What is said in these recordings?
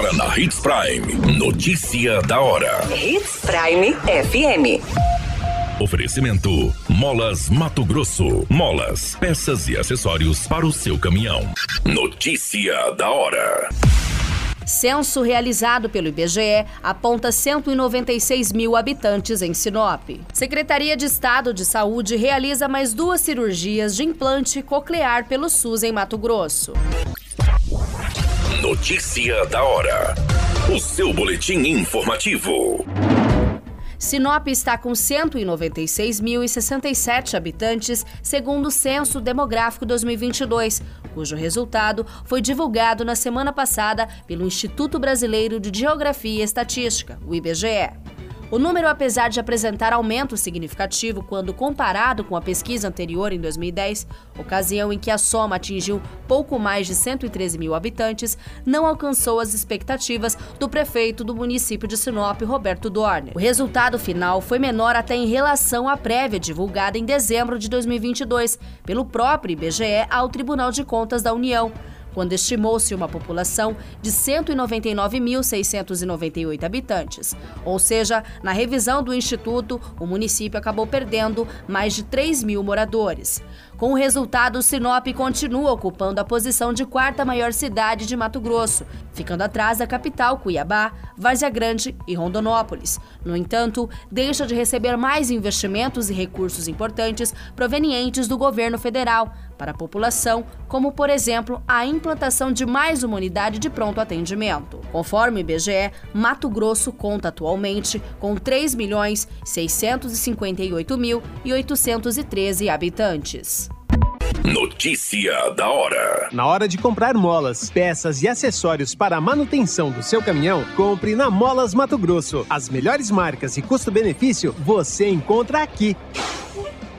Agora na Hits Prime. Notícia da hora. Hits Prime FM. Oferecimento: Molas Mato Grosso. Molas, peças e acessórios para o seu caminhão. Notícia da hora. Censo realizado pelo IBGE aponta 196 mil habitantes em Sinop. Secretaria de Estado de Saúde realiza mais duas cirurgias de implante coclear pelo SUS em Mato Grosso. Notícia da hora. O seu boletim informativo. Sinop está com 196.067 habitantes, segundo o Censo Demográfico 2022, cujo resultado foi divulgado na semana passada pelo Instituto Brasileiro de Geografia e Estatística, o IBGE. O número, apesar de apresentar aumento significativo quando comparado com a pesquisa anterior em 2010, ocasião em que a soma atingiu pouco mais de 113 mil habitantes, não alcançou as expectativas do prefeito do município de Sinop, Roberto Dorner. O resultado final foi menor até em relação à prévia divulgada em dezembro de 2022 pelo próprio IBGE ao Tribunal de Contas da União quando estimou-se uma população de 199.698 habitantes. Ou seja, na revisão do Instituto, o município acabou perdendo mais de 3 mil moradores. Com o resultado, Sinop continua ocupando a posição de quarta maior cidade de Mato Grosso, ficando atrás da capital, Cuiabá, Várzea Grande e Rondonópolis. No entanto, deixa de receber mais investimentos e recursos importantes provenientes do governo federal para a população, como, por exemplo, a implantação de mais uma unidade de pronto atendimento. Conforme o IBGE, Mato Grosso conta atualmente com 3.658.813 habitantes. Notícia da hora. Na hora de comprar molas, peças e acessórios para a manutenção do seu caminhão, compre na Molas Mato Grosso. As melhores marcas e custo-benefício você encontra aqui.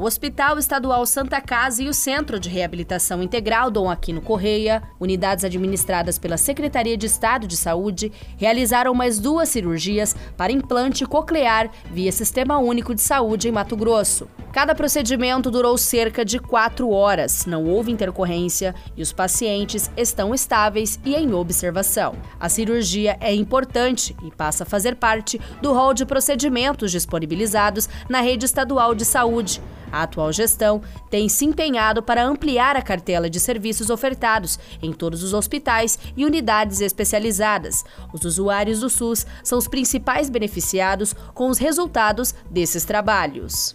O Hospital Estadual Santa Casa e o Centro de Reabilitação Integral Dom Aquino Correia, unidades administradas pela Secretaria de Estado de Saúde, realizaram mais duas cirurgias para implante coclear via Sistema Único de Saúde em Mato Grosso. Cada procedimento durou cerca de quatro horas, não houve intercorrência e os pacientes estão estáveis e em observação. A cirurgia é importante e passa a fazer parte do rol de procedimentos disponibilizados na rede estadual de saúde. A atual gestão tem se empenhado para ampliar a cartela de serviços ofertados em todos os hospitais e unidades especializadas. Os usuários do SUS são os principais beneficiados com os resultados desses trabalhos.